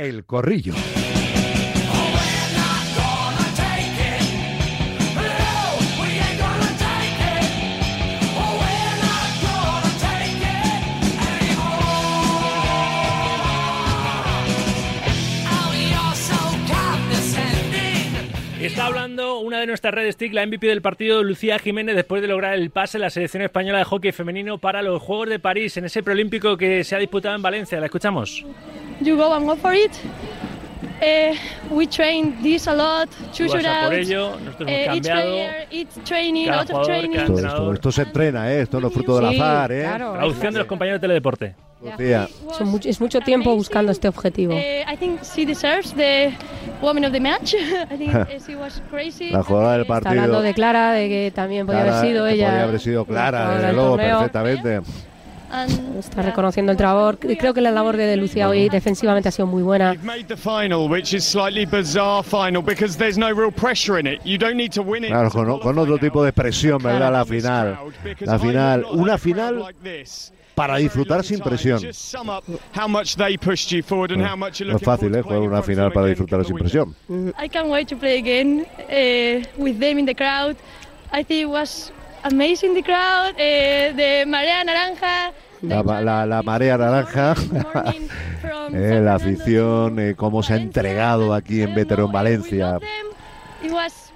El Corrillo. Está hablando una de nuestras redes TIC, la MVP del partido, Lucía Jiménez, después de lograr el pase en la selección española de hockey femenino para los Juegos de París, en ese preolímpico que se ha disputado en Valencia. La escuchamos. You go and go for it. Eh, we train this a lot, Tú vas a por ello, nosotros hemos Eh, each cambiado. player, each training, Cada a lot of jugador, training. cada Esto, esto- entrenador. esto se entrena, ¿eh? Esto no es fruto del Sí, azar, ¿eh? claro. Traducción de los compañeros de Teledeporte. Lucía. Son much- es mucho tiempo buscando este objetivo. Eh, I think she deserves the woman of the match. I think eh, she was crazy. La jugadora del Eh, Está partido. hablando de Clara, de que también podía Clara, haber sido que ella. Podría haber sido Clara, jugadora desde del luego, torneo. perfectamente. Está reconociendo el trabajo. Creo que la labor de Lucía hoy defensivamente ha sido muy buena. You've made the final, which is slightly bizarre final because there's no real pressure in it. You don't need to win it. Claro, con, con otro tipo de presión, ¿verdad? La final. La final. Una final para disfrutar sin presión. Just sum up how much they pushed you forward and how much you're No es fácil, ¿eh? Jugar una final para disfrutar sin presión. I can't wait to play again uh, with them in the crowd. I think it was amazing the crowd, uh, the marea naranja. La, la- la marea naranja, eh, la afición, eh, cómo se ha entregado aquí en know, eh, Valencia.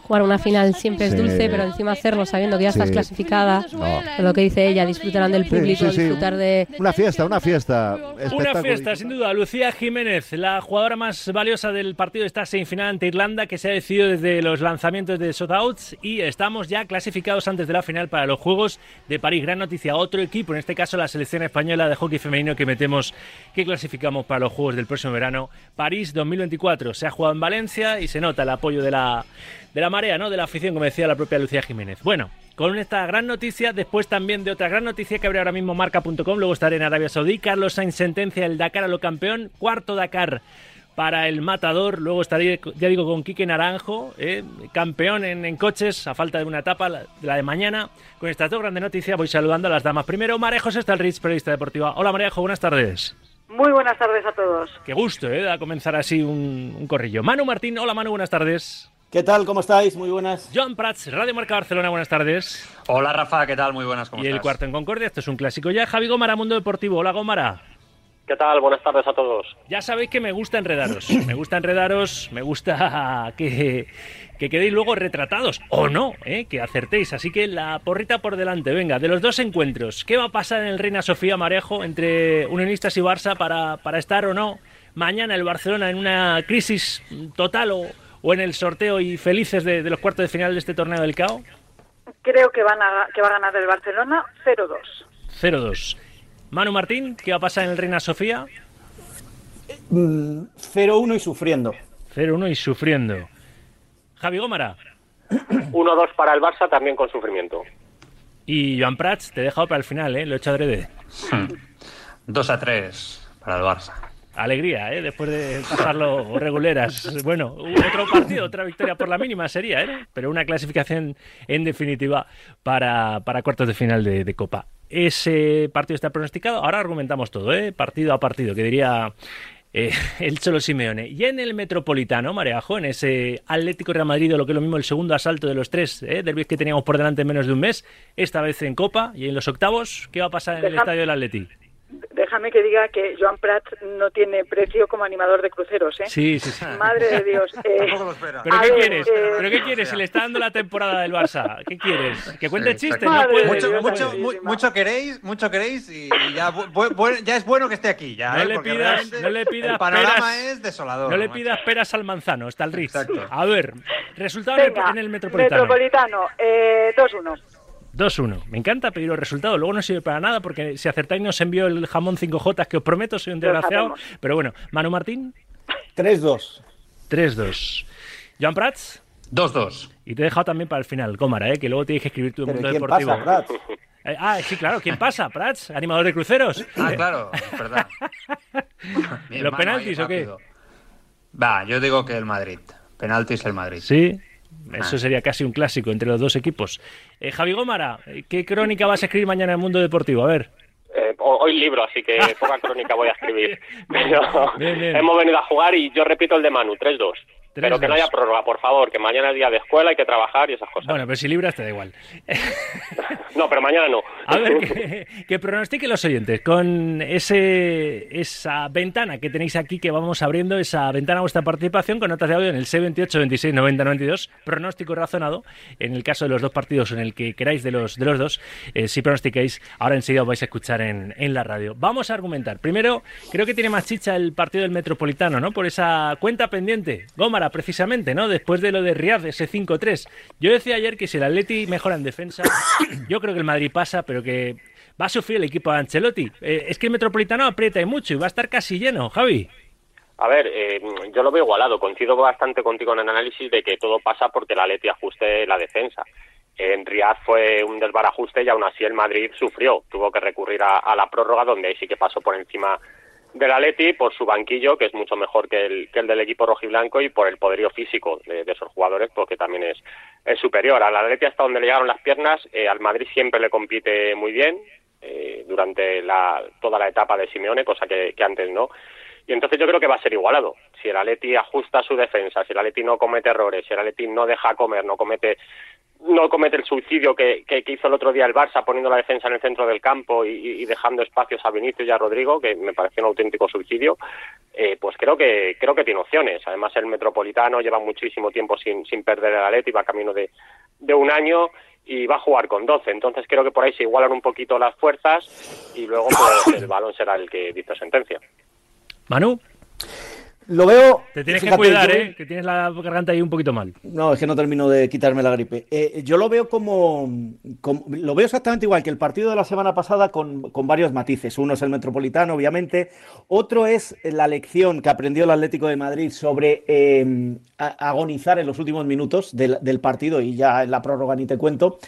Jugar una final siempre es dulce, pero encima hacerlo sabiendo que ya estás clasificada. No. Lo que dice ella, disfrutarán del público, sí, sí. disfrutar de... Una fiesta, una fiesta. Una fiesta, sin duda. Lucía Jiménez, la jugadora más valiosa del partido de esta semifinal ante Irlanda, que se ha decidido desde los lanzamientos de shotouts y estamos ya clasificados antes de la final para los Juegos de París. Gran noticia. Otro equipo, en este caso la selección española de hockey femenino que metemos, que clasificamos para los Juegos del próximo verano. París 2024. Se ha jugado en Valencia y se nota el apoyo de la, de la marea, ¿no? De la afición, como decía la propia Lucía Jiménez. Bueno, con esta gran noticia, después también de otra gran noticia que abre ahora mismo marca.com, luego estaré en Arabia Saudí. Carlos Sainz sentencia el Dakar a lo campeón, cuarto Dakar para el matador. Luego estaré, ya digo, con Quique Naranjo, eh, campeón en, en coches, a falta de una etapa, la, la de mañana. Con estas dos grandes noticias voy saludando a las damas. Primero, María José Stalrich, periodista deportiva. Hola Marejo, buenas tardes. Muy buenas tardes a todos. Qué gusto, ¿eh? A comenzar así un, un corrillo. Manu Martín, hola Manu, buenas tardes. ¿Qué tal? ¿Cómo estáis? Muy buenas. John Prats, Radio Marca Barcelona, buenas tardes. Hola Rafa, ¿qué tal? Muy buenas, ¿cómo Y el estás? cuarto en Concordia, esto es un clásico ya. Javi Gómara, Mundo Deportivo. Hola Gómara. ¿Qué tal? Buenas tardes a todos. Ya sabéis que me gusta enredaros. Me gusta enredaros, me gusta que, que quedéis luego retratados. O no, ¿eh? que acertéis. Así que la porrita por delante. Venga, de los dos encuentros, ¿qué va a pasar en el Reina Sofía Marejo entre Unionistas y Barça para, para estar o no mañana el Barcelona en una crisis total o, o en el sorteo y felices de, de los cuartos de final de este torneo del CAO? Creo que, van a, que va a ganar el Barcelona 0-2. 0-2. Manu Martín, ¿qué va a pasar en el Reina Sofía? Mm, 0-1 y sufriendo. 0-1 y sufriendo. Javi Gómara 1-2 para el Barça, también con sufrimiento. y Joan Prats, te he dejado para el final, ¿eh? lo he hecho adrede. 2 a 3 para el Barça. Alegría, ¿eh? después de pasarlo reguleras. Bueno, otro partido, otra victoria por la mínima sería, ¿eh? pero una clasificación en definitiva para, para cuartos de final de, de Copa. Ese partido está pronosticado. Ahora argumentamos todo, ¿eh? partido a partido, que diría eh, el Cholo Simeone. Y en el Metropolitano, Mareajo, en ese Atlético Real Madrid, o lo que es lo mismo, el segundo asalto de los tres ¿eh? derbis que teníamos por delante en menos de un mes, esta vez en Copa y en los octavos, ¿qué va a pasar en el estadio del Atleti? Déjame que diga que Joan Prat no tiene precio como animador de cruceros, ¿eh? Sí, sí, sí. Madre de Dios. eh, Tampoco lo espera. ¿Pero qué ver, quieres? eh, ¿Pero qué quieres? Si le está dando la temporada del Barça, ¿qué quieres? ¿Que cuente Sí, chistes? No puede. de Mucho, Dios, mucho, mu- mucho queréis, mucho queréis y, y ya, bu- bu- bu- ya es bueno que esté aquí. Ya, No ¿eh? le pidas- no le pidas El panorama peras- es desolador. No le macho. pidas peras al manzano, está el Ritz. Exacto. A ver, resultado en el- venga, en el Metropolitano. Metropolitano, eh, 2-1. 2-1. Me encanta pedir los resultados. Luego no sirve para nada porque si acertáis nos envío el jamón 5J que os prometo, soy un desgraciado. Pero bueno, Manu Martín, 3-2. 3-2. Joan Prats, 2-2. y te he dejado también para el final, Gómara, ¿eh? que luego tienes que escribir tu mundo ¿quién deportivo. pasa, Prats? Eh, ah, sí, claro, ¿quién pasa? Prats, animador de cruceros. Ah, claro, es verdad. ¿Los penaltis o qué? Va, yo digo que el Madrid. Penaltis el Madrid. Sí, Ah. eso sería casi un clásico entre los dos equipos. Eh, Javi Gómara, ¿qué crónica vas a escribir mañana en el Mundo Deportivo? A ver. Eh, hoy libro, así que poca crónica voy a escribir. Pero Bien, bien. hemos venido a jugar y yo repito el de Manu, 3-2. Pero que no 3-2. haya prórroga, por favor, que mañana es día de escuela, hay que trabajar y esas cosas. Bueno, pero si libras te da igual. No, pero mañana no. A ver, que, que pronostiquen los oyentes con ese esa ventana que tenéis aquí que vamos abriendo, esa ventana a vuestra participación con notas de audio en el C28 26 90 92, pronóstico razonado en el caso de los dos partidos en el que queráis de los de los dos, eh, si pronostiquéis, ahora enseguida os vais a escuchar en, en la radio. Vamos a argumentar. Primero, creo que tiene más chicha el partido del Metropolitano, ¿no? Por esa cuenta pendiente, Gómara precisamente, ¿no? Después de lo de Riyadh, ese 5-3. Yo decía ayer que si el Atleti mejora en defensa, yo creo que el Madrid pasa, pero que va a sufrir el equipo de Ancelotti. Eh, es que el Metropolitano aprieta y mucho y va a estar casi lleno, Javi. A ver, eh, yo lo veo igualado. Coincido bastante contigo en el análisis de que todo pasa porque el Atleti ajuste la defensa. En Riyadh fue un desbarajuste y aún así el Madrid sufrió. Tuvo que recurrir a la prórroga donde ahí sí que pasó por encima del Atleti por su banquillo, que es mucho mejor que el, que el del equipo rojiblanco, y por el poderío físico de, esos jugadores, porque también es, es superior. Al Atleti hasta donde le llegaron las piernas, eh, al Madrid siempre le compite muy bien eh, durante la, toda la etapa de Simeone, cosa que, que antes no. Y entonces yo creo que va a ser igualado. Si el Atleti ajusta su defensa, si el Atleti no comete errores, si el Atleti no deja comer, no comete no comete el suicidio que, que, que hizo el otro día el Barça poniendo la defensa en el centro del campo y, y dejando espacios a Vinicius y a Rodrigo, que me pareció un auténtico suicidio, eh, pues creo que creo que tiene opciones. Además el Metropolitano lleva muchísimo tiempo sin, sin perder el Atleti, va camino de, de un año y va a jugar con 12. Entonces creo que por ahí se igualan un poquito las fuerzas y luego pues, el balón será el que dice sentencia. Manu, Lo veo. te tienes que cuidar, yo- ¿eh? Que tienes la garganta ahí un poquito mal. No, es que no termino de quitarme la gripe. Eh, yo lo veo como, como- Lo veo exactamente igual que el partido de la semana pasada con, con varios matices. Uno es el Metropolitano, obviamente. Otro es la lección que aprendió el Atlético de Madrid sobre eh, agonizar en los últimos minutos del, del partido y ya en la prórroga ni te cuento.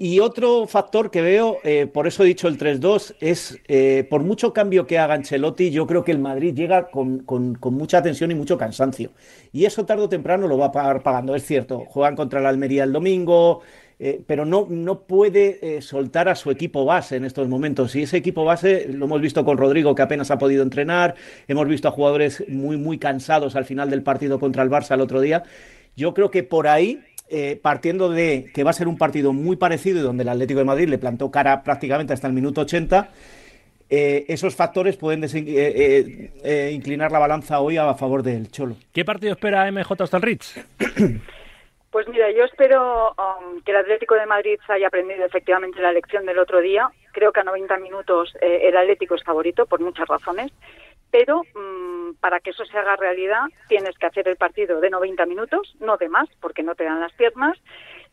Y otro factor que veo, eh, por eso he dicho el 3-2, es eh, por mucho cambio que haga Ancelotti, yo creo que el Madrid llega con, mucha tensión y mucho cansancio. Y eso tarde o temprano lo va a pagar pagando, es cierto. Juegan contra la Almería el domingo, eh, pero no, no puede soltar a su equipo base en estos momentos. Y ese equipo base lo hemos visto con Rodrigo, que apenas ha podido entrenar, hemos visto a jugadores muy, muy cansados al final del partido contra el Barça el otro día. Yo creo que por ahí eh, partiendo de que va a ser un partido muy parecido y donde el Atlético de Madrid le plantó cara prácticamente hasta el minuto 80, eh, esos factores pueden eh, eh, eh, inclinar la balanza hoy a favor del Cholo. ¿Qué partido espera MJ hasta el Ritz? Pues mira, yo espero um, que el Atlético de Madrid haya aprendido efectivamente la lección del otro día. Creo que a 90 minutos eh, el Atlético es favorito por muchas razones, pero mm, para que eso se haga realidad tienes que hacer el partido de 90 minutos, no de más, porque no te dan las piernas.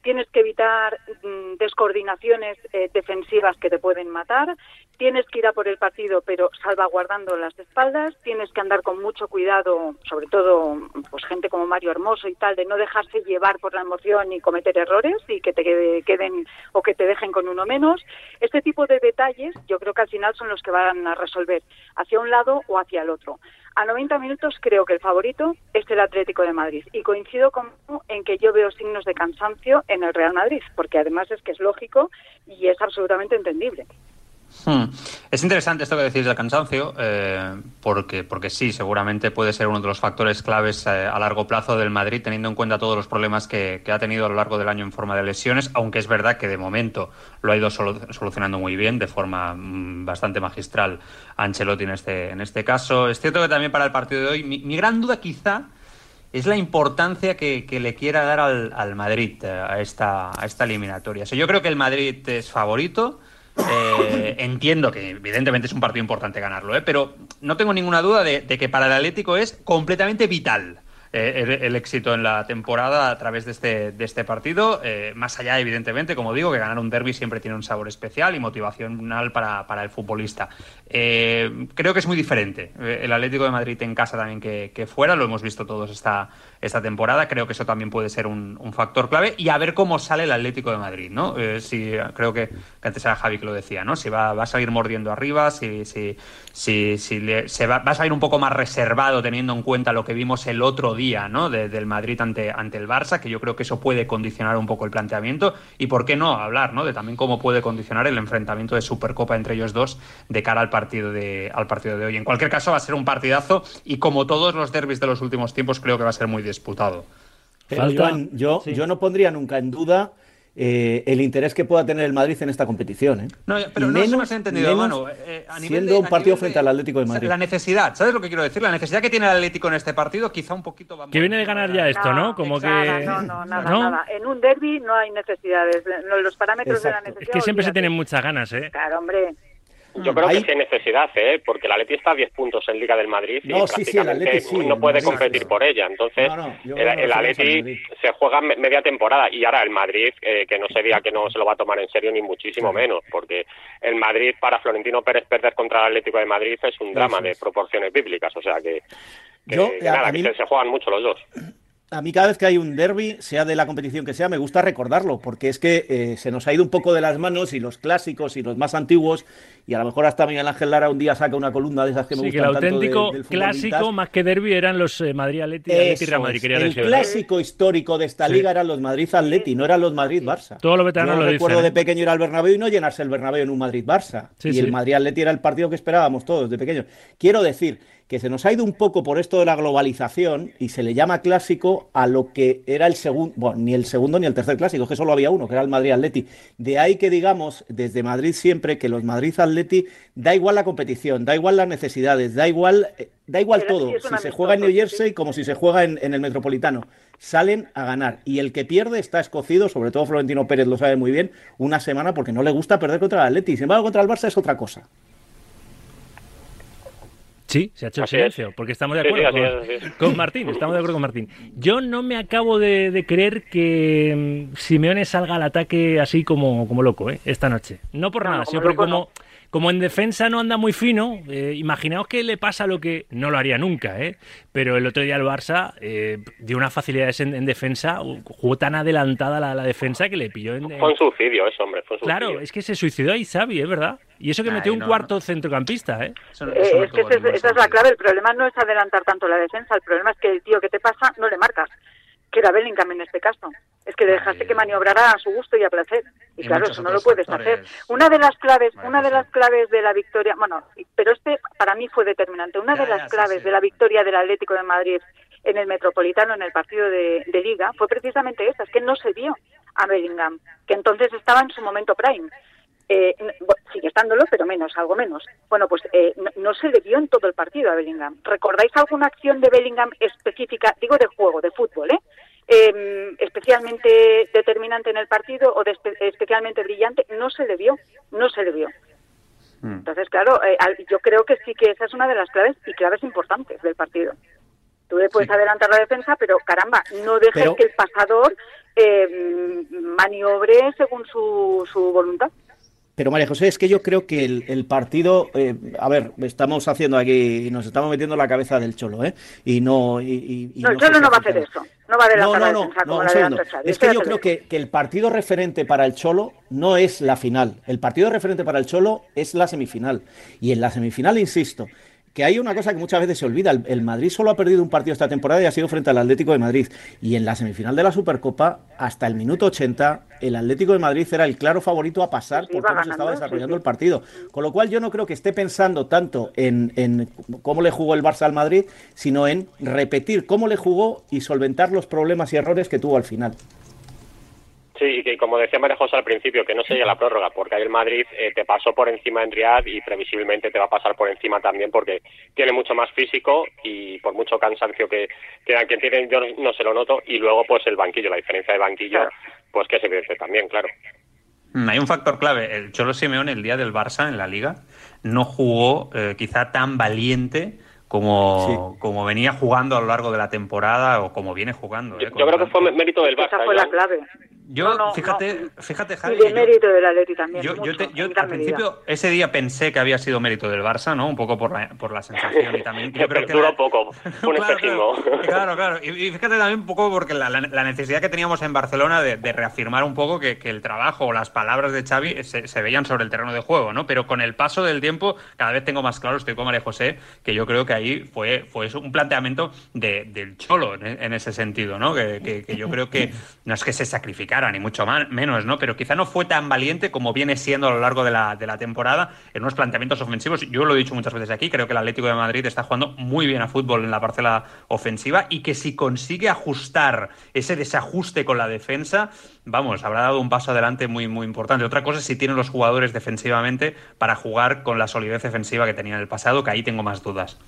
Tienes que evitar mm, descoordinaciones eh, defensivas que te pueden matar. Tienes que ir a por el partido, pero salvaguardando las espaldas. Tienes que andar con mucho cuidado, sobre todo pues gente como Mario Hermoso y tal, de no dejarse llevar por la emoción y cometer errores y que te quede- queden o que te dejen con uno menos. Este tipo de detalles yo creo que al final son los que van a resolver hacia un lado o hacia el otro. A 90 minutos creo que el favorito es el Atlético de Madrid y coincido con en que yo veo signos de cansancio en el Real Madrid, porque además es que es lógico y es absolutamente entendible. Hmm. Es interesante esto que decís del cansancio, eh, porque, porque sí, seguramente puede ser uno de los factores claves eh, a largo plazo del Madrid, teniendo en cuenta todos los problemas que, ha tenido a lo largo del año en forma de lesiones, aunque es verdad que de momento lo ha ido solu- solucionando muy bien, de forma mm, bastante magistral Ancelotti en este, en este caso. Es cierto que también para el partido de hoy, mi, gran duda quizá es la importancia que, le quiera dar al, al Madrid eh, a esta, a esta eliminatoria. Yo creo que el Madrid es favorito. Eh, entiendo que evidentemente es un partido importante ganarlo, ¿eh? pero no tengo ninguna duda de, que para el Atlético es completamente vital eh, el, éxito en la temporada a través de este, de este partido. más allá, evidentemente, como digo, que ganar un derby siempre tiene un sabor especial y motivacional para, para el futbolista. Creo que es muy diferente el Atlético de Madrid en casa también que, que fuera, lo hemos visto todos esta, esta temporada. Creo que eso también puede ser un, factor clave y a ver cómo sale el Atlético de Madrid, ¿no? Eh, si, creo que, antes era Javi que lo decía, ¿no? Si va, va a salir mordiendo arriba, si, si, si, le- se va, va a salir un poco más reservado teniendo en cuenta lo que vimos el otro día ¿no? del Madrid ante, ante el Barça, que yo creo que eso puede condicionar un poco el planteamiento y por qué no hablar ¿no? de también cómo puede condicionar el enfrentamiento de Supercopa entre ellos dos de cara al partido de, al partido de hoy. En cualquier caso va a ser un partidazo y como todos los derbis de los últimos tiempos creo que va a ser muy disputado. Pero yo, yo no pondría nunca en duda eh, el interés que pueda tener el Madrid en esta competición. ¿eh? No, pero no se me ha entendido, mano. Eh, siendo un partido frente al Atlético de Madrid. La necesidad, ¿sabes lo que quiero decir? La necesidad que tiene el Atlético en este partido, quizá un poquito Que viene de ganar ya esto, ¿no? Como que. No, no, nada, nada. En un derby no hay necesidades. Los parámetros de la necesidad. Es que siempre se tienen muchas ganas, ¿eh? Claro, hombre. Yo creo que sí necesidad, ¿eh? porque la Atleti está a 10 puntos en Liga del Madrid y prácticamente no puede competir por ella. Entonces, el, Atleti se juega media temporada y ahora el Madrid, eh, que no se diga que no se lo va a tomar en serio ni muchísimo menos, porque el Madrid para Florentino Pérez perder contra el Atlético de Madrid es un drama de proporciones bíblicas, o sea que, nada, que se juegan mucho los dos a mí cada vez que hay un derby, sea de la competición que sea, me gusta recordarlo, porque es que eh, se nos ha ido un poco de las manos y los clásicos y los más antiguos, y a lo mejor hasta Miguel Ángel Lara un día saca una columna de esas que me sí, gustan que el auténtico clásico más que derby eran los eh, Madrid Atleti y Real Madrid. el clásico histórico de esta liga eran los Madrid Atleti, no eran los Madrid Barça. Todos los veteranos Yo lo recuerdo dicen, de pequeño ir al Bernabéu y no llenarse el Bernabéu en un Madrid Barça. y el Madrid Atleti era el partido que esperábamos todos de pequeños. Quiero decir que se nos ha ido un poco por esto de la globalización y se le llama clásico a lo que era el segundo, bueno, ni el segundo ni el tercer clásico, es que solo había uno, que era el Madrid Atleti. De ahí que digamos desde Madrid siempre que los Madrid Atleti da igual la competición, da igual las necesidades, da igual, eh, da igual todo, si se juega en New Jersey como si se juega en, en el Metropolitano. Salen a ganar y el que pierde está escocido, sobre todo Florentino Pérez lo sabe muy bien, una semana porque no le gusta perder contra el Atleti. Sin embargo, contra el Barça es otra cosa. Sí, se ha hecho el silencio, porque estamos de acuerdo con, Martín, estamos de acuerdo con Martín. Yo no me acabo de, creer que mm, Simeone salga al ataque así como, como loco, ¿eh? esta noche. No por nada, sino porque como, como en defensa no anda muy fino, eh, imaginaos que le pasa lo que no lo haría nunca, ¿eh? pero el otro día el Barça eh, dio unas facilidades en, defensa, jugó tan adelantada la, defensa que le pilló en... Fue un suicidio eso, hombre, fue un suicidio. Claro, es que se suicidó ahí Xavi, es verdad. Y eso que metió un cuarto centrocampista, ¿eh? eh es que esa es la clave, el problema no es adelantar tanto la defensa, el problema es que el tío que te pasa no le marcas que era Bellingham en este caso. Es que dejaste que maniobrara a su gusto y a placer. Y, claro, eso no lo puedes hacer. Una de las claves, una de las claves de la victoria, bueno, pero este para mí fue determinante. Una de las claves de la victoria del Atlético de Madrid en el Metropolitano, en el partido de, Liga, fue precisamente esa, es que no se vio a Bellingham, que entonces estaba en su momento prime. Eh, sigue estándolo, pero menos, algo menos. Bueno, pues eh, no, se le vio en todo el partido a Bellingham. ¿Recordáis alguna acción de Bellingham específica, digo de juego, de fútbol, eh? Em, especialmente determinante en el partido o especialmente brillante? No se le vio, no se le vio. Hmm. Entonces, claro, eh, yo creo que sí que esa es una de las claves y claves importantes del partido. Tú le puedes adelantar la defensa, pero caramba, no dejes que el pasador eh, maniobre según su, su voluntad. Pero María José, es que yo creo que el, partido, eh, a ver, estamos haciendo aquí, nos estamos metiendo la cabeza del Cholo, ¿eh? Y no... Y, no, el Cholo no va a hacer eso, no va a adelantar no, no, no, no, no Es que yo creo que, que, el partido referente para el Cholo no es la final, el partido referente para el Cholo es la semifinal. Y en la semifinal, insisto, que hay una cosa que muchas veces se olvida. El, Madrid solo ha perdido un partido esta temporada y ha sido frente al Atlético de Madrid. Y en la semifinal de la Supercopa, hasta el minuto 80, el Atlético de Madrid era el claro favorito a pasar por cómo se estaba desarrollando el partido. Con lo cual yo no creo que esté pensando tanto en, en cómo le jugó el Barça al Madrid, sino en repetir cómo le jugó y solventar los problemas y errores que tuvo al final. Sí, y como decía María José al principio, que no sería la prórroga, porque ahí el Madrid eh, te pasó por encima en Riyadh y previsiblemente te va a pasar por encima también porque tiene mucho más físico y por mucho cansancio que, que quien tiene yo no se lo noto y luego pues el banquillo, la diferencia de banquillo, pues que se ve también, claro. Mm, hay un factor clave, el Cholo Simeone el día del Barça en la Liga no jugó eh, quizá tan valiente como, como venía jugando a lo largo de la temporada o como viene jugando. Yo, ¿eh? creo que fue mérito del Barça. Esa fue la clave. Yo, No, no, fíjate, fíjate, Javi. Y de que yo- mérito del Atleti también. Yo, yo te- al medida. principio, ese día pensé que había sido mérito del Barça, ¿no? Un poco por la, por la sensación y también. Yo creo que Duró la- poco, un Claro, espejismo. Claro, claro. Y, y fíjate también un poco porque la, la- la necesidad que teníamos en Barcelona de, de reafirmar un poco que, que el trabajo o las palabras de Xavi se, se veían sobre el terreno de juego, ¿no? Pero con el paso del tiempo, cada vez tengo más claro, estoy con María José, que yo creo que ahí fue, fue eso, un planteamiento de- del cholo en, en ese sentido, ¿no? Que, que- que yo creo que no es que se sacrificara, ni mucho menos, ¿no? Pero quizá no fue tan valiente como viene siendo a lo largo de la, de la temporada en unos planteamientos ofensivos. Yo lo he dicho muchas veces aquí, creo que el Atlético de Madrid está jugando muy bien a fútbol en la parcela ofensiva y que si consigue ajustar ese desajuste con la defensa, vamos, habrá dado un paso adelante muy, muy importante. Otra cosa es si tienen los jugadores defensivamente para jugar con la solidez defensiva que tenía en el pasado, que ahí tengo más dudas.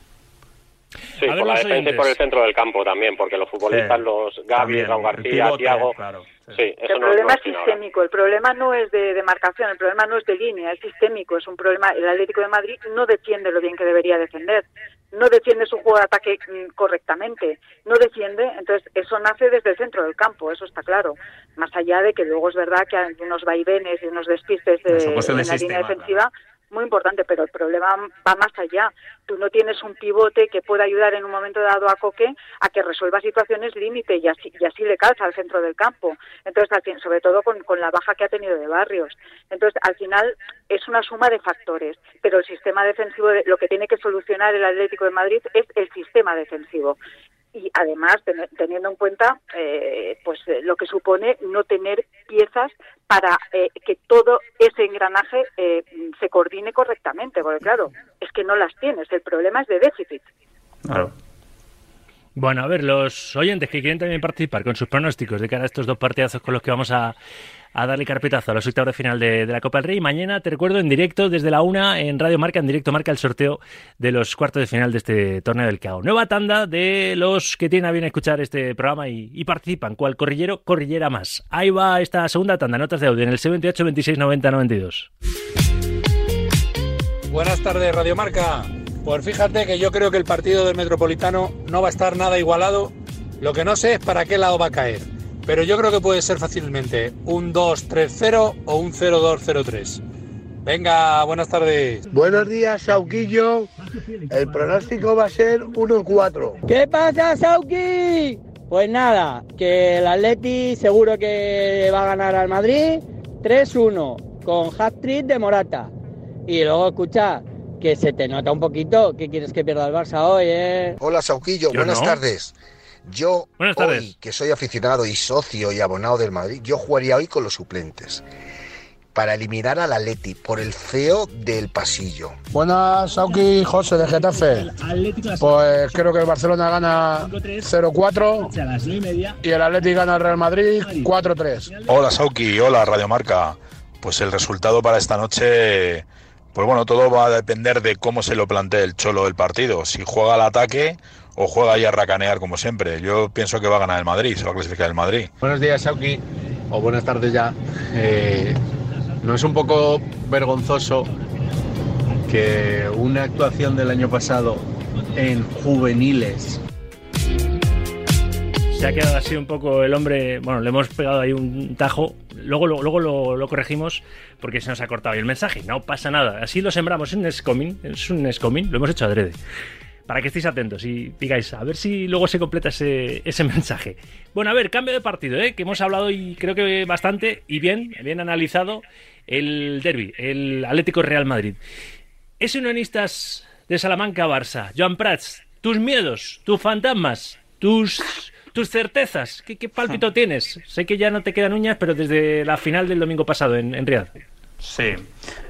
Sí, A ver por la defensa y por el centro del campo también, porque los futbolistas, Sí, los Gaby, Raúl García, pivote, Thiago, claro, sí, eso el problema no es ahora. sistémico, el problema no es de, de marcación, el problema no es de línea, es sistémico, es un problema. El Atlético de Madrid no defiende lo bien que debería defender, no defiende su juego de ataque mm, correctamente, no defiende, entonces eso nace desde el centro del campo, eso está claro. Más allá de que luego es verdad que hay unos vaivenes y unos despistes de, de en la línea defensiva. Muy importante, pero el problema va más allá. Tú no tienes un pivote que pueda ayudar en un momento dado a Coque a que resuelva situaciones límite y así, y así le calza al centro del campo. Entonces, sobre todo con, con la baja que ha tenido de Barrios. Entonces, al final es una suma de factores, pero el sistema defensivo, de- lo que tiene que solucionar el Atlético de Madrid es el sistema defensivo y además ten- teniendo en cuenta eh, pues eh, lo que supone no tener piezas para eh, que todo ese engranaje eh, se coordine correctamente porque claro es que no las tienes el problema es de déficit Claro. Bueno, a ver, los oyentes que quieren también participar con sus pronósticos de cara a estos dos partidazos con los que vamos a, a darle carpetazo a los octavos de final de, de la Copa del Rey. Mañana, te recuerdo, en directo desde la una en Radio Marca, en directo marca el sorteo de los cuartos de final de este torneo del CAO. Nueva tanda de los que tienen a bien escuchar este programa y, y participan. ¿Cuál corrillero? Corrillera más. Ahí va esta segunda tanda, notas de audio en el 78 26 90 92. Buenas tardes, Radio Marca. Pues fíjate que yo creo que el partido del Metropolitano no va a estar nada igualado. Lo que no sé es para qué lado va a caer. Pero yo creo que puede ser fácilmente un 2-3-0 o un 0-2-0-3. Venga, buenas tardes. Buenos días, Sauquillo. El pronóstico va a ser 1-4. ¿Qué pasa, Sauki? Pues nada, que el Atleti seguro que va a ganar al Madrid 3-1 con hat-trick de Morata. Y luego escucha que se te nota un poquito que quieres que pierda el Barça hoy, ¿eh? Hola, Sauquillo. Yo Buenas no. tardes. Yo, Buenas hoy, tardes. que soy aficionado y socio y abonado del Madrid, yo jugaría hoy con los suplentes para eliminar al Atleti por el feo del pasillo. Buenas, Sauki, José de Getafe. Pues creo que el Barcelona gana 0-4 y el Atleti gana al Real Madrid 4-3. Hola Sauki, hola Radio Marca. Pues el resultado para esta noche, pues bueno, todo va a depender de cómo se lo plantee el cholo del partido. Si juega al ataque o juega ahí a racanear como siempre. Yo pienso que va a ganar el Madrid, se va a clasificar el Madrid. Buenos días, Sauki, o buenas tardes ya. Eh, ¿No es un poco vergonzoso que una actuación del año pasado en juveniles Se ha quedado así un poco el hombre. Bueno, le hemos pegado ahí un tajo. Luego, luego lo, corregimos porque se nos ha cortado ahí el mensaje. No pasa nada. Así lo sembramos. Es un. Es un escoming. Lo hemos hecho adrede. Para que estéis atentos y digáis, a ver si luego se completa ese, mensaje. Bueno, a ver, cambio de partido, ¿eh? que hemos hablado y creo que bastante y bien, bien analizado el derby, el Atlético Real Madrid. Es unionistas de Salamanca-Barça. Joan Prats, tus miedos, tus fantasmas, tus, tus certezas. ¿Qué, qué pálpito tienes? Sé que ya no te quedan uñas, pero desde la final del domingo pasado en, en Riyadh. Sí,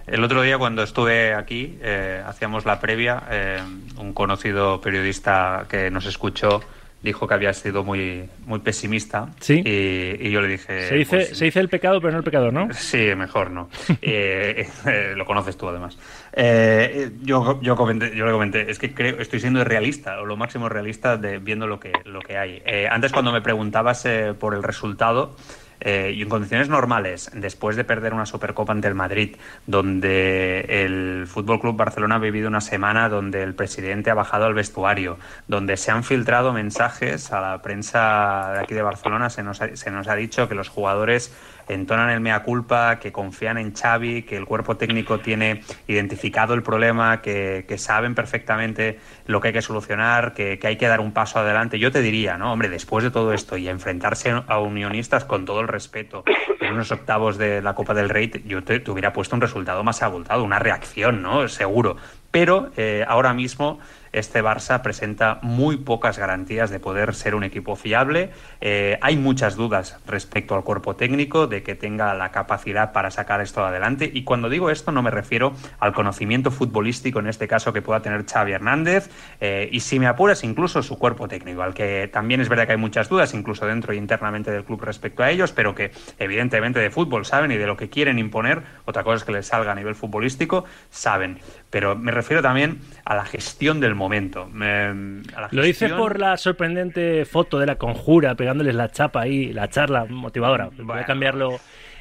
el otro día cuando estuve aquí, eh, hacíamos la previa, eh, un conocido periodista que nos escuchó dijo que había sido muy, muy pesimista. Sí. Y, y yo le dije... Se dice, pues, se dice el pecado, pero no el pecador, ¿no? Sí, mejor no. Eh, eh, lo conoces tú, además. Eh, yo, yo, comenté, yo le comenté, es que creo, estoy siendo realista, o lo máximo realista de viendo lo que, lo que hay. Antes, cuando me preguntabas eh, por el resultado, eh, y en condiciones normales, después de perder una Supercopa ante el Madrid, donde el Fútbol Club Barcelona ha vivido una semana donde el presidente ha bajado al vestuario, donde se han filtrado mensajes a la prensa de aquí de Barcelona, se nos ha, se nos ha dicho que los jugadores entonan el mea culpa, que confían en Xavi, que el cuerpo técnico tiene identificado el problema, que, que saben perfectamente lo que hay que solucionar, que, que, hay que dar un paso adelante. Yo te diría, ¿no? Hombre, después de todo esto y enfrentarse a unionistas con todo el respeto en unos octavos de la Copa del Rey, yo te, hubiera puesto un resultado más abultado, una reacción, ¿no? Seguro. Pero eh, ahora mismo este Barça presenta muy pocas garantías de poder ser un equipo fiable. Eh, hay muchas dudas respecto al cuerpo técnico, de que tenga la capacidad para sacar esto adelante. Y cuando digo esto no me refiero al conocimiento futbolístico, en este caso, que pueda tener Xavi Hernández, eh, y si me apuras, incluso su cuerpo técnico, al que también es verdad que hay muchas dudas, incluso dentro e internamente del club respecto a ellos, pero que evidentemente de fútbol saben y de lo que quieren imponer, otra cosa es que les salga a nivel futbolístico, saben. Pero me refiero también a la gestión del momento. Me, Lo dice por la sorprendente foto de la conjura, pegándoles la chapa ahí, la charla motivadora. Voy a cambiarlo.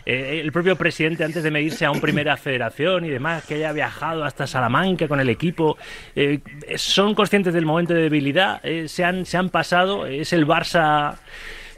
Eh, el propio presidente, antes de medirse a un primera federación y demás, que haya viajado hasta Salamanca con el equipo, eh, son conscientes del momento de debilidad, eh, se, han, se han pasado, es el Barça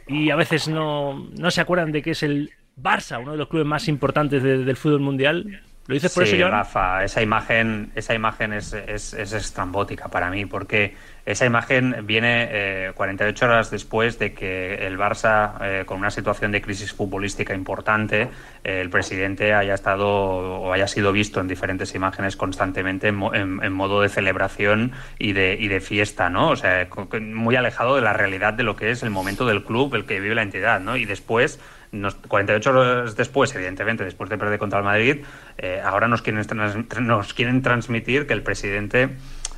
y a veces no, no se acuerdan de que es el Barça, uno de los clubes más importantes de, del fútbol mundial. ¿Lo dices por sí, eso, John? Rafa, esa imagen, esa imagen es, es, es, estrambótica para mí, porque esa imagen viene eh, 48 horas después de que el Barça, eh, con una situación de crisis futbolística importante, eh, el presidente haya estado o haya sido visto en diferentes imágenes constantemente en, en, modo de celebración y de, y de, fiesta, ¿no? O sea, muy alejado de la realidad de lo que es el momento del club, el que vive la entidad, ¿no? Y después nos, 48 horas después, evidentemente, después de perder contra el Madrid, eh, ahora nos quieren, nos quieren transmitir que el presidente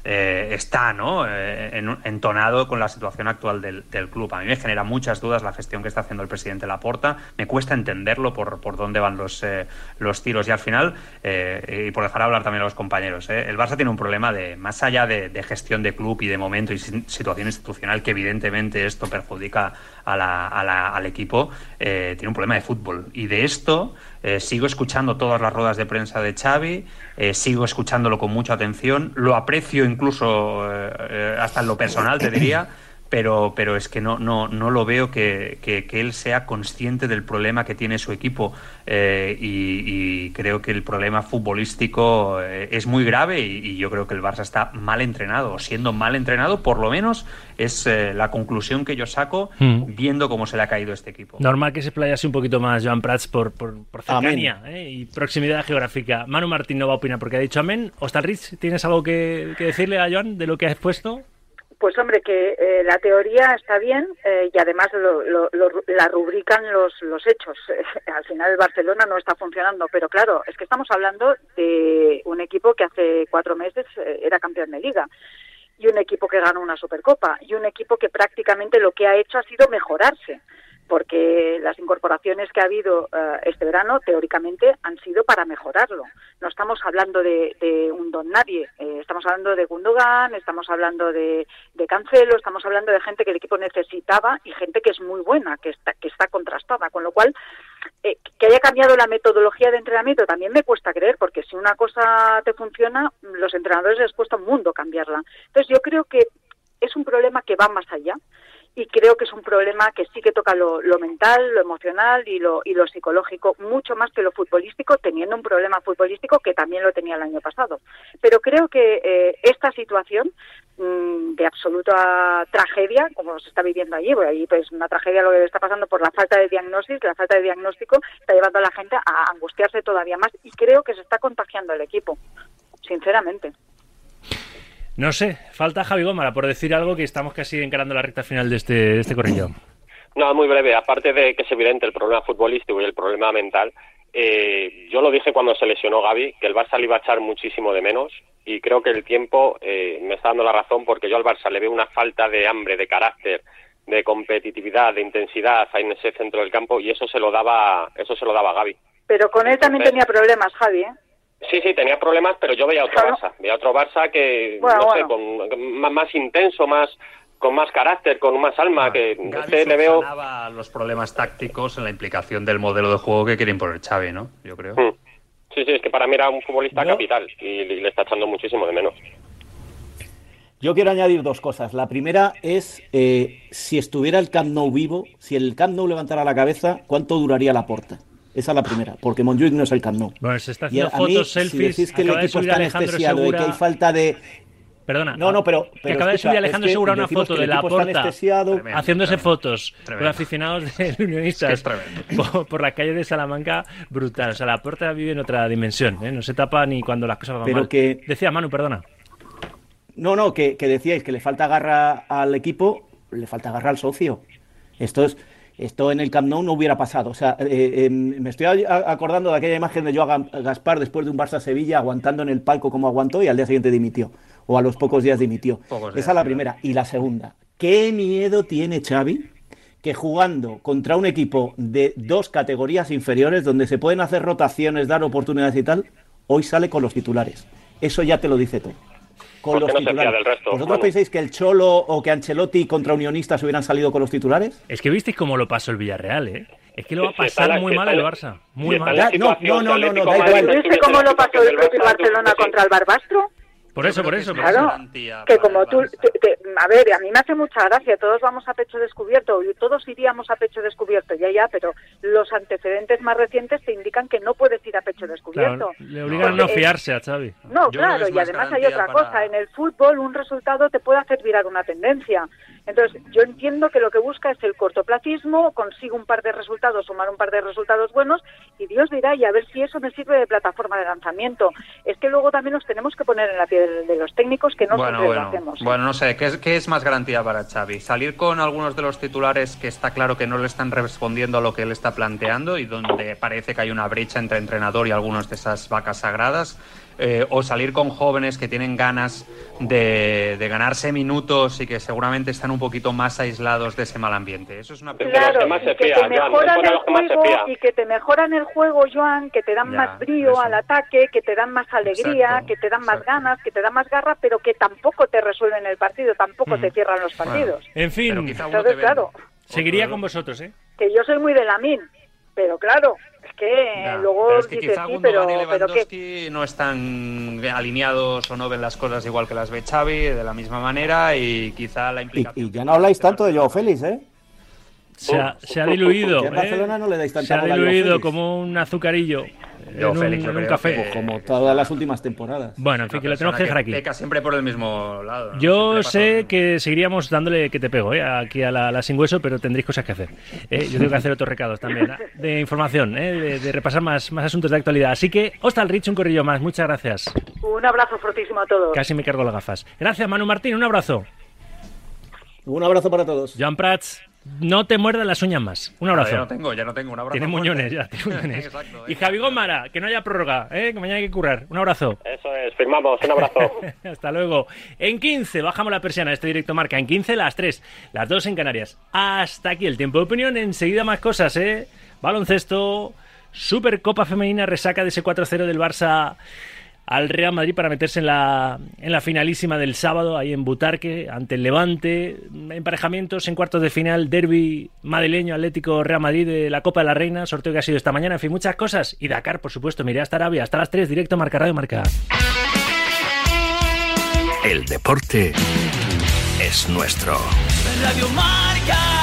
eh, está ¿no? Eh, en, entonado con la situación actual del, club. A mí me genera muchas dudas la gestión que está haciendo el presidente Laporta. Me cuesta entenderlo por, por dónde van los, eh, los tiros. Y al final, eh, y por dejar hablar también a los compañeros, el Barça tiene un problema de, más allá de, gestión de club y de momento y situación institucional, que evidentemente esto perjudica a al equipo, tiene un problema de fútbol. Y de esto sigo escuchando todas las ruedas de prensa de Xavi, sigo escuchándolo con mucha atención, lo aprecio incluso eh, hasta en lo personal, te diría, pero, pero es que no, no, no lo veo que, que, que él sea consciente del problema que tiene su equipo eh, y, y, creo que el problema futbolístico eh, es muy grave y, y, yo creo que el Barça está mal entrenado, siendo mal entrenado, por lo menos es eh, la conclusión que yo saco mm. viendo cómo se le ha caído este equipo. Normal que se playase un poquito más Joan Prats por, por, por cercanía y proximidad geográfica. Manu Martín no va a opinar porque ha dicho amén. Ostalrich, ¿tienes algo que, que decirle a Joan de lo que ha expuesto? Pues hombre, que eh, la teoría está bien eh, y además lo, lo, lo, la rubrican los, los hechos. al final el Barcelona no está funcionando, pero claro, es que estamos hablando de un equipo que hace cuatro meses eh, era campeón de liga y un equipo que ganó una Supercopa y un equipo que prácticamente lo que ha hecho ha sido mejorarse porque las incorporaciones que ha habido uh, este verano teóricamente han sido para mejorarlo. No estamos hablando de, de un don nadie, eh, estamos hablando de Gundogan, estamos hablando de, de, Cancelo, estamos hablando de gente que el equipo necesitaba y gente que es muy buena, que está, que está contrastada, con lo cual eh, que haya cambiado la metodología de entrenamiento también me cuesta creer, porque si una cosa te funciona, los entrenadores les cuesta un mundo cambiarla. Entonces yo creo que es un problema que va más allá y creo que es un problema que sí que toca lo, lo mental, lo emocional y lo, y lo psicológico, mucho más que lo futbolístico, teniendo un problema futbolístico que también lo tenía el año pasado. Pero creo que eh, esta situación mmm, de absoluta tragedia, como se está viviendo allí, porque allí pues una tragedia lo que está pasando por la falta de diagnóstico, la falta de diagnóstico está llevando a la gente a angustiarse todavía más y creo que se está contagiando el equipo, sinceramente. No sé, falta Javi Gómara por decir algo que estamos casi encarando la recta final de este, de este corrillo. No, muy breve. Aparte de que es evidente el problema futbolístico y el problema mental, eh, yo lo dije cuando se lesionó Gaby, que el Barça le iba a echar muchísimo de menos y creo que el tiempo eh, me está dando la razón porque yo al Barça le veo una falta de hambre, de carácter, de competitividad, de intensidad en ese centro del campo y eso se lo daba, eso se lo daba Gaby. Pero con él también Entonces, tenía problemas, Javi, ¿eh? Sí, sí, tenía problemas, pero yo veía otro claro. Barça. Veía otro Barça que, bueno, no bueno. sé, con, más, más, intenso, más con más carácter, con más alma, que Gavi este le veo... los problemas tácticos en la implicación del modelo de juego que quiere imponer Xavi, ¿no? Yo creo. Mm. Sí, sí, es que para mí era un futbolista capital y le, le está echando muchísimo de menos. Yo quiero añadir dos cosas. La primera es, eh, si estuviera el Camp Nou vivo, si el Camp Nou levantara la cabeza, ¿cuánto duraría la porta? Esa es la primera, porque Montjuic no es el Camp Nou. Bueno, se está Y haciendo a mí, fotos, si selfies. decís que el acaba de equipo subir está Alejandro anestesiado y que Segura- hay falta de... Perdona. No, no, pero- que pero acaba de subir Alejandro es que Segura una foto que de la porta anestesiado. haciéndose Tremendo, fotos tremendo. con aficionados del Unionistas por, por la calle de Salamanca, brutal. O sea, la porta vive en otra dimensión, ¿eh? no se tapa ni cuando las cosas van Pero mal. que- Decía Manu, perdona. No, no, que, que decíais que le falta garra al equipo, le falta garra al socio. Esto es, esto en el Camp Nou no hubiera pasado. O sea, eh, eh, me estoy acordando de aquella imagen de Joan Gaspar después de un Barça Sevilla aguantando en el palco como aguantó y al día siguiente dimitió. O a los pocos días dimitió. Pocos Esa es la primera. Y la segunda, ¿qué miedo tiene Xavi? que jugando contra un equipo de dos categorías inferiores donde se pueden hacer rotaciones, dar oportunidades y tal, hoy sale con los titulares. Eso ya te lo dice todo. Con los no se fía titulares. del resto, ¿Vosotros Manu. pensáis que el Cholo o que Ancelotti contra Unionistas hubieran salido con los titulares? Es que visteis cómo lo pasó el Villarreal, ¿eh? Es que lo va a pasar la- muy mal el Barça. Muy mal. No, no, no, no, no, da igual. ¿Viste cómo lo pasó el propio Barcelona contra el Barbastro? Por eso, por eso. por Claro, que como tú, te- te- a ver, a mí me hace mucha gracia, todos vamos a pecho descubierto, y todos iríamos a pecho descubierto, ya, ya, pero los antecedentes más recientes te indican que no puedes ir a pecho descubierto. Claro, le obligan a no eh, fiarse a Xavi. No, Yo claro, y más además hay otra para- cosa, en el fútbol un resultado te puede hacer virar una tendencia. Entonces, yo entiendo que lo que busca es el cortoplacismo, consigo un par de resultados, sumar un par de resultados buenos, y Dios dirá, y a ver si eso me sirve de plataforma de lanzamiento. Es que luego también nos tenemos que poner en la piel de los técnicos, que no bueno, siempre bueno, lo hacemos. bueno, no sé, ¿qué es, ¿qué es más garantía para Xavi? ¿Salir con algunos de los titulares que está claro que no le están respondiendo a lo que él está planteando y donde parece que hay una brecha entre entrenador y algunas de esas vacas sagradas? Eh, ¿O salir con jóvenes que tienen ganas de, de ganarse minutos y que seguramente están un poquito más aislados de ese mal ambiente? Eso es una pregunta. Claro, y que te mejoran el juego y que te mejoran el juego, Joan, que te dan Ya, más brío al ataque, que te dan más alegría, Exacto, que te dan más ganas, que te dan más garra, pero que tampoco te resuelven el partido, tampoco Mm. te cierran los partidos. En fin, Entonces, claro, seguiría con vosotros, ¿eh? que yo soy muy de Lamin, pero claro, es que Ya, luego pero es que dices quizá sí, pero, y pero que Lewandowski no están alineados o no ven las cosas igual que las ve Xavi de la misma manera y quizá la Y, implicación y ya no habláis tanto de Joao Félix, ¿eh? Se ha, se ha diluido. Que en ¿eh? Barcelona no le dais tanta Se ha diluido como un azucarillo en un, en café. que- Como todas las últimas temporadas. Bueno, en fin, que lo tenemos que dejar aquí. Peca siempre por el mismo lado. ¿no? Yo sé que seguiríamos dándole que te pego ¿eh? aquí a la, la sin hueso, pero tendréis cosas que hacer. ¿eh? Yo tengo que hacer otros recados también ¿eh? de información, ¿eh? de, de repasar más, más asuntos de actualidad. Así que, hasta el Rich, un corrillo más. Muchas gracias. un abrazo fortísimo a todos. Casi me cargo las gafas. Gracias, Manu Martín. Un abrazo. Un abrazo para todos. Joan Prats, no te muerdas las uñas más. Un abrazo. ya no tengo, ya no tengo. Un abrazo. Tiene muñones ya, tiene muñones. Exacto, Y Javi Gómara, que no haya prórroga, ¿eh? que mañana hay que currar. Un abrazo. Eso es, firmamos, un abrazo. Hasta luego. En 15, bajamos la persiana, este directo marca. En 15, las 3, las 2 en Canarias. Hasta aquí el tiempo de opinión. Enseguida más cosas, ¿eh? Baloncesto, Supercopa Femenina, resaca de ese 4-0 del Barça al Real Madrid para meterse en la, en la finalísima del sábado, ahí en Butarque, ante el Levante. Emparejamientos en cuartos de final, derby madrileño, Atlético Real Madrid de la Copa de la Reina, sorteo que ha sido esta mañana, en fin, muchas cosas. Y Dakar, por supuesto, miré hasta Arabia, hasta las 3, directo Marca Radio Marca. El deporte es nuestro. Radio Marca.